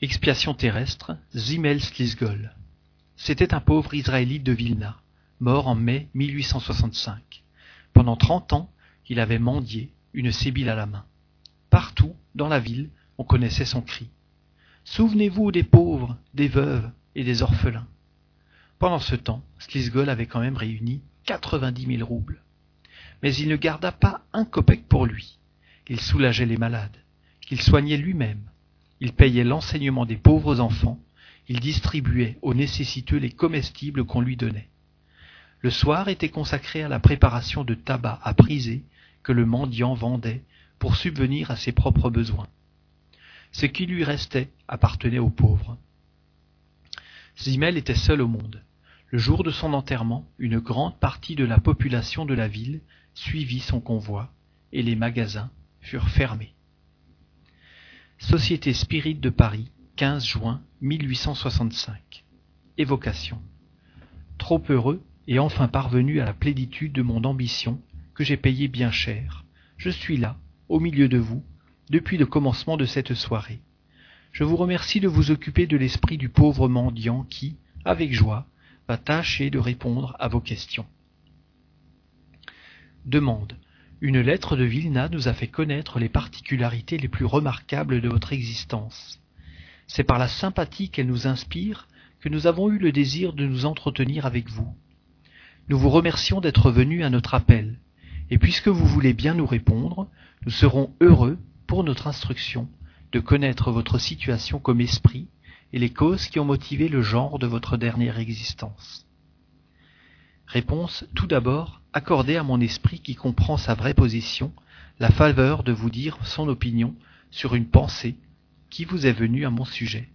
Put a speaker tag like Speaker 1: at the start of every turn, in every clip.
Speaker 1: Expiation terrestre, Zimel Slisgol. C'était un pauvre Israélite de Vilna, mort en mai 1865. Pendant trente ans, il avait mendié, une sébile à la main. Partout, dans la ville, on connaissait son cri. Souvenez-vous des pauvres, des veuves et des orphelins. Pendant ce temps, Slisgol avait quand même réuni quatre-vingt-dix mille roubles. Mais il ne garda pas un copec pour lui. Il soulageait les malades. Il soignait lui-même. Il payait l'enseignement des pauvres enfants. Il distribuait aux nécessiteux les comestibles qu'on lui donnait. Le soir était consacré à la préparation de tabac à priser que le mendiant vendait pour subvenir à ses propres besoins. Ce qui lui restait appartenait aux pauvres. Zimel était seul au monde. Le jour de son enterrement, une grande partie de la population de la ville suivit son convoi, et les magasins furent fermés. Société Spirit de Paris, 15 juin 1865. Évocation. Trop heureux et enfin parvenu à la plénitude de mon ambition, que j'ai payé bien cher, je suis là, au milieu de vous, depuis le commencement de cette soirée. Je vous remercie de vous occuper de l'esprit du pauvre mendiant qui, avec joie, va tâcher de répondre à vos questions. Demande. Une lettre de Vilna nous a fait connaître les particularités les plus remarquables de votre existence. C'est par la sympathie qu'elle nous inspire que nous avons eu le désir de nous entretenir avec vous. Nous vous remercions d'être venus à notre appel, et puisque vous voulez bien nous répondre, nous serons heureux, pour notre instruction, de connaître votre situation comme esprit et les causes qui ont motivé le genre de votre dernière existence. Réponse tout d'abord accordée à mon esprit qui comprend sa vraie position, la faveur de vous dire son opinion sur une pensée qui vous est venue à mon sujet.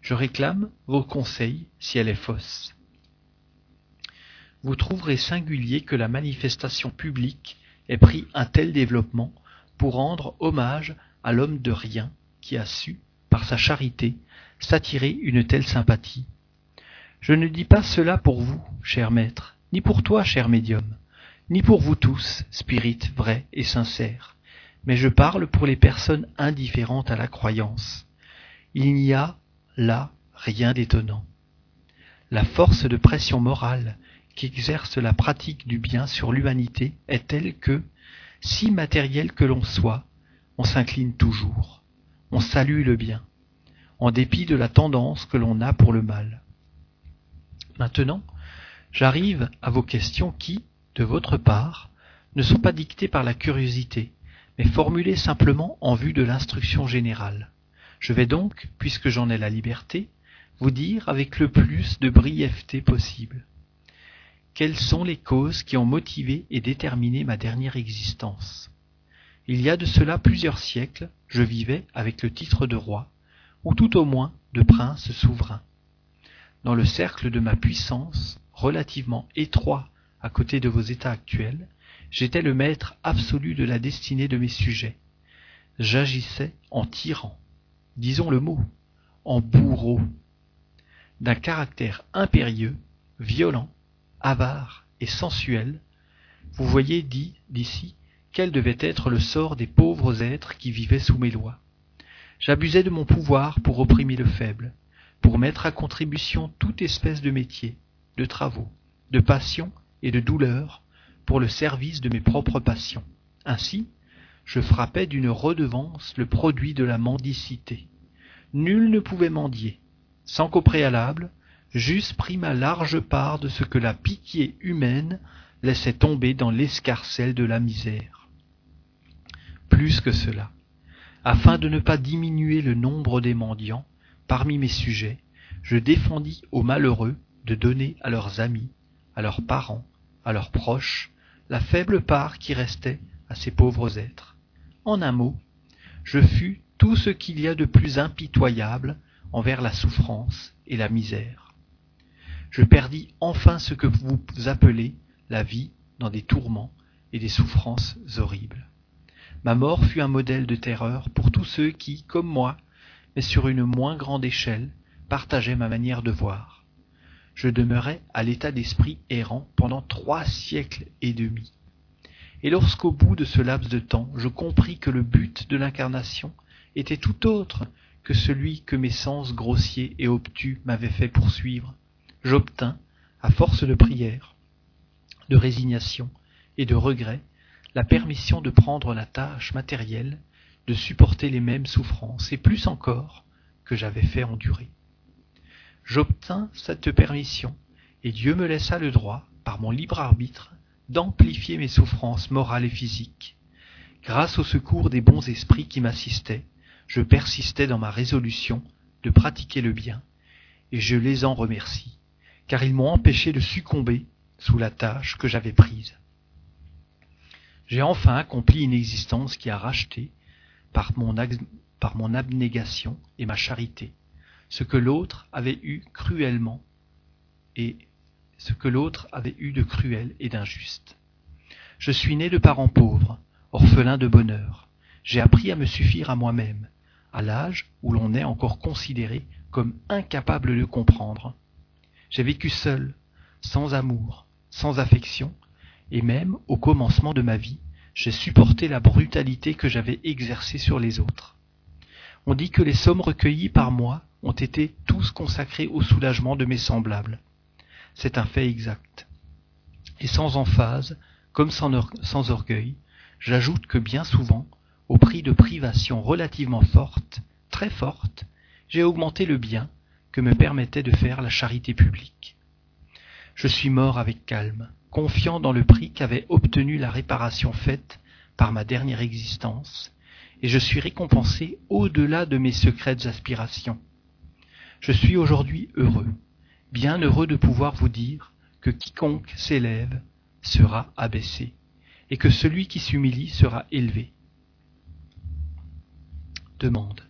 Speaker 1: Je réclame vos conseils si elle est fausse. Vous trouverez singulier que la manifestation publique ait pris un tel développement pour rendre hommage à l'homme de rien qui a su, par sa charité, s'attirer une telle sympathie. Je ne dis pas cela pour vous, cher maître, ni pour toi, cher médium, ni pour vous tous, spirites vrais et sincères, mais je parle pour les personnes indifférentes à la croyance. Il n'y a là rien d'étonnant. La force de pression morale qu'exerce la pratique du bien sur l'humanité est telle que, si matériel que l'on soit, on s'incline toujours, on salue le bien, en dépit de la tendance que l'on a pour le mal. Maintenant, j'arrive à vos questions qui, de votre part, ne sont pas dictées par la curiosité, mais formulées simplement en vue de l'instruction générale. Je vais donc, puisque j'en ai la liberté, vous dire avec le plus de brièveté possible. Quelles sont les causes qui ont motivé et déterminé ma dernière existence Il y a de cela plusieurs siècles, je vivais avec le titre de roi, ou tout au moins de prince souverain. Dans le cercle de ma puissance, relativement étroit à côté de vos états actuels, j'étais le maître absolu de la destinée de mes sujets. J'agissais en tyran, disons le mot, en bourreau, d'un caractère impérieux, violent, avare et sensuel. Vous voyez dit d'ici quel devait être le sort des pauvres êtres qui vivaient sous mes lois. J'abusais de mon pouvoir pour opprimer le faible, pour mettre à contribution toute espèce de métier, de travaux, de passions et de douleurs pour le service de mes propres passions. Ainsi, je frappais d'une redevance le produit de la mendicité. Nul ne pouvait mendier, sans qu'au préalable, j'eusse pris ma large part de ce que la pitié humaine laissait tomber dans l'escarcelle de la misère. Plus que cela, afin de ne pas diminuer le nombre des mendiants parmi mes sujets, je défendis aux malheureux de donner à leurs amis, à leurs parents, à leurs proches, la faible part qui restait à ces pauvres êtres. En un mot, je fus tout ce qu'il y a de plus impitoyable envers la souffrance et la misère. Je perdis enfin ce que vous appelez la vie dans des tourments et des souffrances horribles. Ma mort fut un modèle de terreur pour tous ceux qui, comme moi, mais sur une moins grande échelle, partageaient ma manière de voir. Je demeurai à l'état d'esprit errant pendant trois siècles et demi. Et lorsqu'au bout de ce laps de temps, je compris que le but de l'incarnation était tout autre que celui que mes sens grossiers et obtus m'avaient fait poursuivre, j'obtins, à force de prière, de résignation et de regret, la permission de prendre la tâche matérielle, de supporter les mêmes souffrances, et plus encore, que j'avais fait endurer. J'obtins cette permission, et Dieu me laissa le droit, par mon libre arbitre, d'amplifier mes souffrances morales et physiques. Grâce au secours des bons esprits qui m'assistaient, je persistais dans ma résolution de pratiquer le bien, et je les en remercie, car ils m'ont empêché de succomber sous la tâche que j'avais prise. J'ai enfin accompli une existence qui a racheté, par mon, par mon abnégation et ma charité, ce que l'autre avait eu cruellement et ce que l'autre avait eu de cruel et d'injuste. Je suis né de parents pauvres, orphelin de bonheur. J'ai appris à me suffire à moi-même, à l'âge où l'on est encore considéré comme incapable de comprendre. J'ai vécu seul, sans amour, sans affection, et même au commencement de ma vie, j'ai supporté la brutalité que j'avais exercée sur les autres. On dit que les sommes recueillies par moi ont été tous consacrées au soulagement de mes semblables. C'est un fait exact. Et sans emphase, comme sans, orgueil, j'ajoute que bien souvent, au prix de privations relativement fortes, très fortes, j'ai augmenté le bien que me permettait de faire la charité publique. Je suis mort avec calme, confiant dans le prix qu'avait obtenu la réparation faite par ma dernière existence, et je suis récompensé au-delà de mes secrètes aspirations. Je suis aujourd'hui heureux, bien heureux de pouvoir vous dire que quiconque s'élève sera abaissé, et que celui qui s'humilie sera élevé. Demande.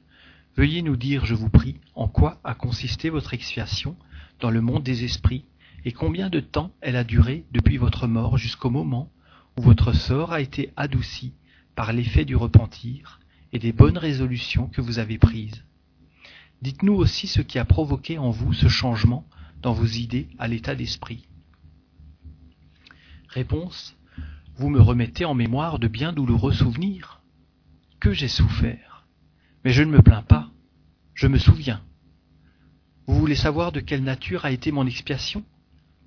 Speaker 1: Veuillez nous dire, je vous prie, en quoi a consisté votre expiation dans le monde des esprits, et combien de temps elle a duré depuis votre mort jusqu'au moment où votre sort a été adouci par l'effet du repentir et des bonnes résolutions que vous avez prises. Dites-nous aussi ce qui a provoqué en vous ce changement dans vos idées à l'état d'esprit. Réponse. Vous me remettez en mémoire de bien douloureux souvenirs. Que j'ai souffert. Mais je ne me plains pas. Je me souviens. Vous voulez savoir de quelle nature a été mon expiation?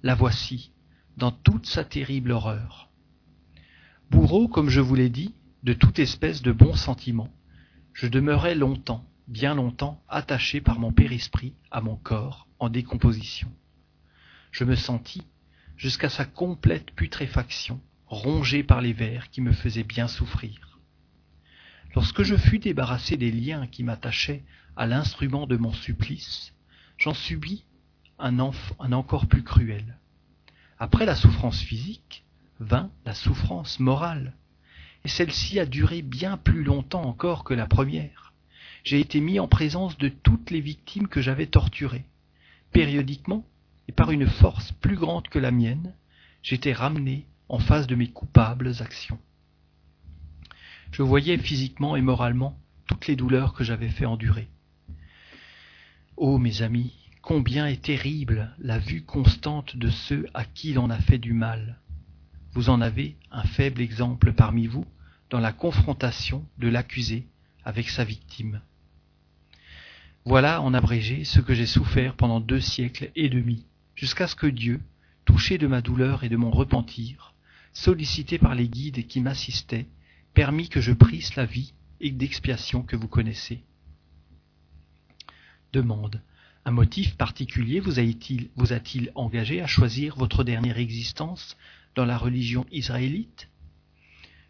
Speaker 1: La voici, dans toute sa terrible horreur. Bourreau, comme je vous l'ai dit, de toute espèce de bons sentiments, je demeurai longtemps, bien longtemps, attaché par mon père-esprit à mon corps en décomposition. Je me sentis, jusqu'à sa complète putréfaction, rongé par les vers qui me faisaient bien souffrir. Lorsque je fus débarrassé des liens qui m'attachaient à l'instrument de mon supplice, j'en subis un, un encore plus cruel. Après la souffrance physique, vint la souffrance morale, et celle-ci a duré bien plus longtemps encore que la première. J'ai été mis en présence de toutes les victimes que j'avais torturées. Périodiquement, et par une force plus grande que la mienne, j'étais ramené en face de mes coupables actions. Je voyais physiquement et moralement toutes les douleurs que j'avais fait endurer. Ô mes amis, combien est terrible la vue constante de ceux à qui l'on a fait du mal. Vous en avez un faible exemple parmi vous dans la confrontation de l'accusé avec sa victime. Voilà en abrégé ce que j'ai souffert pendant deux siècles et demi, jusqu'à ce que Dieu, touché de ma douleur et de mon repentir, sollicité par les guides qui m'assistaient, permit que je prisse la vie et d'expiation que vous connaissez. Demande. Un motif particulier vous a-t-il vous a-t-il engagé à choisir votre dernière existence dans la religion israélite?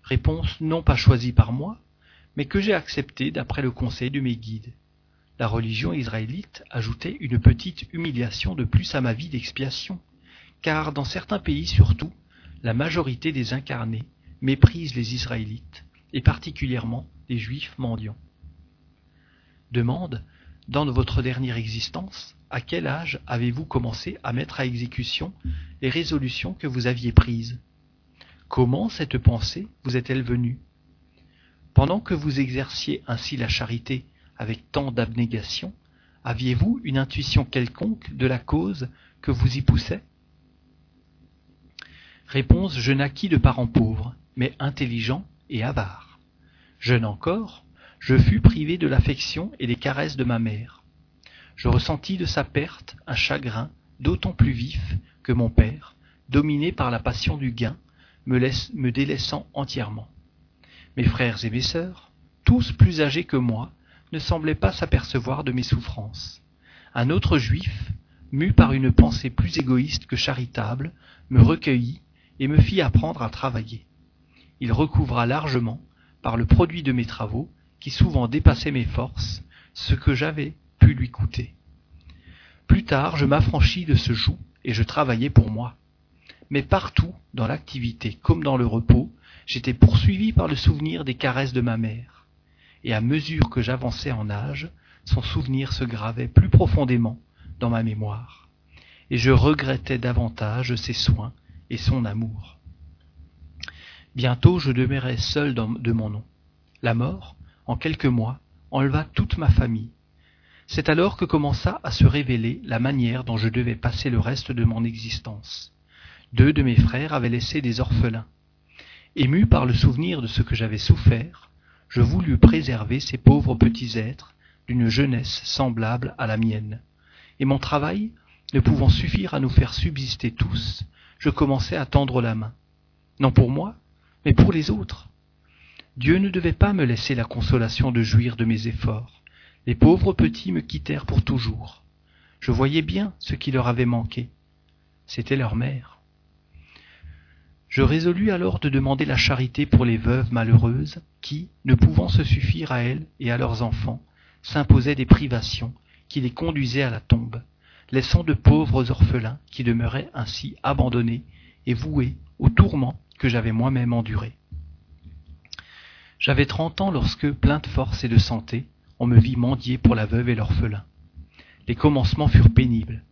Speaker 1: Réponse non pas choisie par moi, mais que j'ai acceptée d'après le conseil de mes guides la religion israélite ajoutait une petite humiliation de plus à ma vie d'expiation, car dans certains pays surtout, la majorité des incarnés méprisent les Israélites, et particulièrement les Juifs mendiants. Demande, dans votre dernière existence, à quel âge avez-vous commencé à mettre à exécution les résolutions que vous aviez prises? Comment cette pensée vous est-elle venue? Pendant que vous exerciez ainsi la charité avec tant d'abnégation, aviez-vous une intuition quelconque de la cause que vous y poussait? Réponse Je naquis de parents pauvres, mais intelligents et avares. Jeune encore, je fus privé de l'affection et des caresses de ma mère. Je ressentis de sa perte un chagrin d'autant plus vif que mon père, dominé par la passion du gain, me, laisse, me délaissant entièrement. Mes frères et mes sœurs, tous plus âgés que moi, ne semblaient pas s'apercevoir de mes souffrances. Un autre juif, mu par une pensée plus égoïste que charitable, me recueillit et me fit apprendre à travailler. Il recouvra largement, par le produit de mes travaux, qui souvent dépassaient mes forces, ce que j'avais pu lui coûter. Plus tard, je m'affranchis de ce joug et je travaillais pour moi. Mais partout, dans l'activité comme dans le repos, j'étais poursuivi par le souvenir des caresses de ma mère. Et à mesure que j'avançais en âge, son souvenir se gravait plus profondément dans ma mémoire. Et je regrettais davantage ses soins et son amour. Bientôt je demeurai seul de mon nom. La mort, en quelques mois, enleva toute ma famille. C'est alors que commença à se révéler la manière dont je devais passer le reste de mon existence. Deux de mes frères avaient laissé des orphelins. Ému par le souvenir de ce que j'avais souffert, je voulus préserver ces pauvres petits êtres d'une jeunesse semblable à la mienne. Et mon travail, ne pouvant suffire à nous faire subsister tous, je commençai à tendre la main. Non pour moi, mais pour les autres. Dieu ne devait pas me laisser la consolation de jouir de mes efforts. Les pauvres petits me quittèrent pour toujours. Je voyais bien ce qui leur avait manqué. C'était leur mère. Je résolus alors de demander la charité pour les veuves malheureuses qui, ne pouvant se suffire à elles et à leurs enfants, s'imposaient des privations qui les conduisaient à la tombe, laissant de pauvres orphelins qui demeuraient ainsi abandonnés et voués aux tourments que j'avais moi-même endurés. J'avais trente ans lorsque, plein de force et de santé, on me vit mendier pour la veuve et l'orphelin. Les commencements furent pénibles,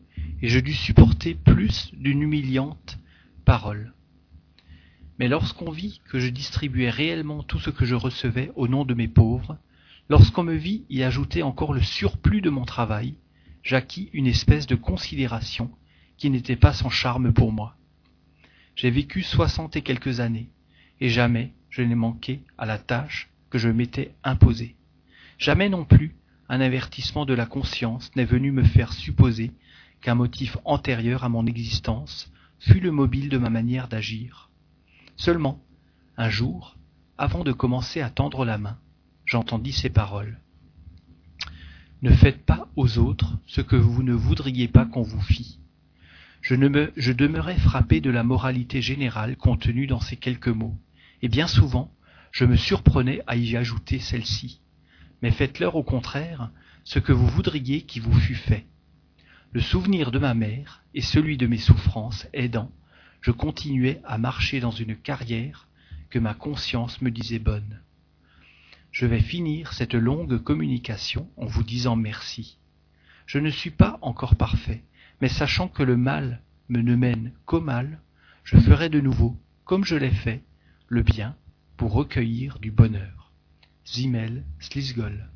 Speaker 1: et je dus supporter plus d'une humiliante parole. Mais lorsqu'on vit que je distribuais réellement tout ce que je recevais au nom de mes pauvres, lorsqu'on me vit y ajouter encore le surplus de mon travail, j'acquis une espèce de considération qui n'était pas sans charme pour moi. J'ai vécu soixante et quelques années, et jamais, je n'ai manqué à la tâche que je m'étais imposée. Jamais non plus un avertissement de la conscience n'est venu me faire supposer qu'un motif antérieur à mon existence fut le mobile de ma manière d'agir. Seulement, un jour, avant de commencer à tendre la main, j'entendis ces paroles. Ne faites pas aux autres ce que vous ne voudriez pas qu'on vous fît. Je, me, je demeurais frappé de la moralité générale contenue dans ces quelques mots et bien souvent je me surprenais à y ajouter celle-ci. Mais faites-leur au contraire ce que vous voudriez qui vous fût fait. Le souvenir de ma mère et celui de mes souffrances aidant, je continuais à marcher dans une carrière que ma conscience me disait bonne. Je vais finir cette longue communication en vous disant merci. Je ne suis pas encore parfait, mais sachant que le mal me ne mène qu'au mal, je ferai de nouveau, comme je l'ai fait, le bien pour recueillir du bonheur. Slisgol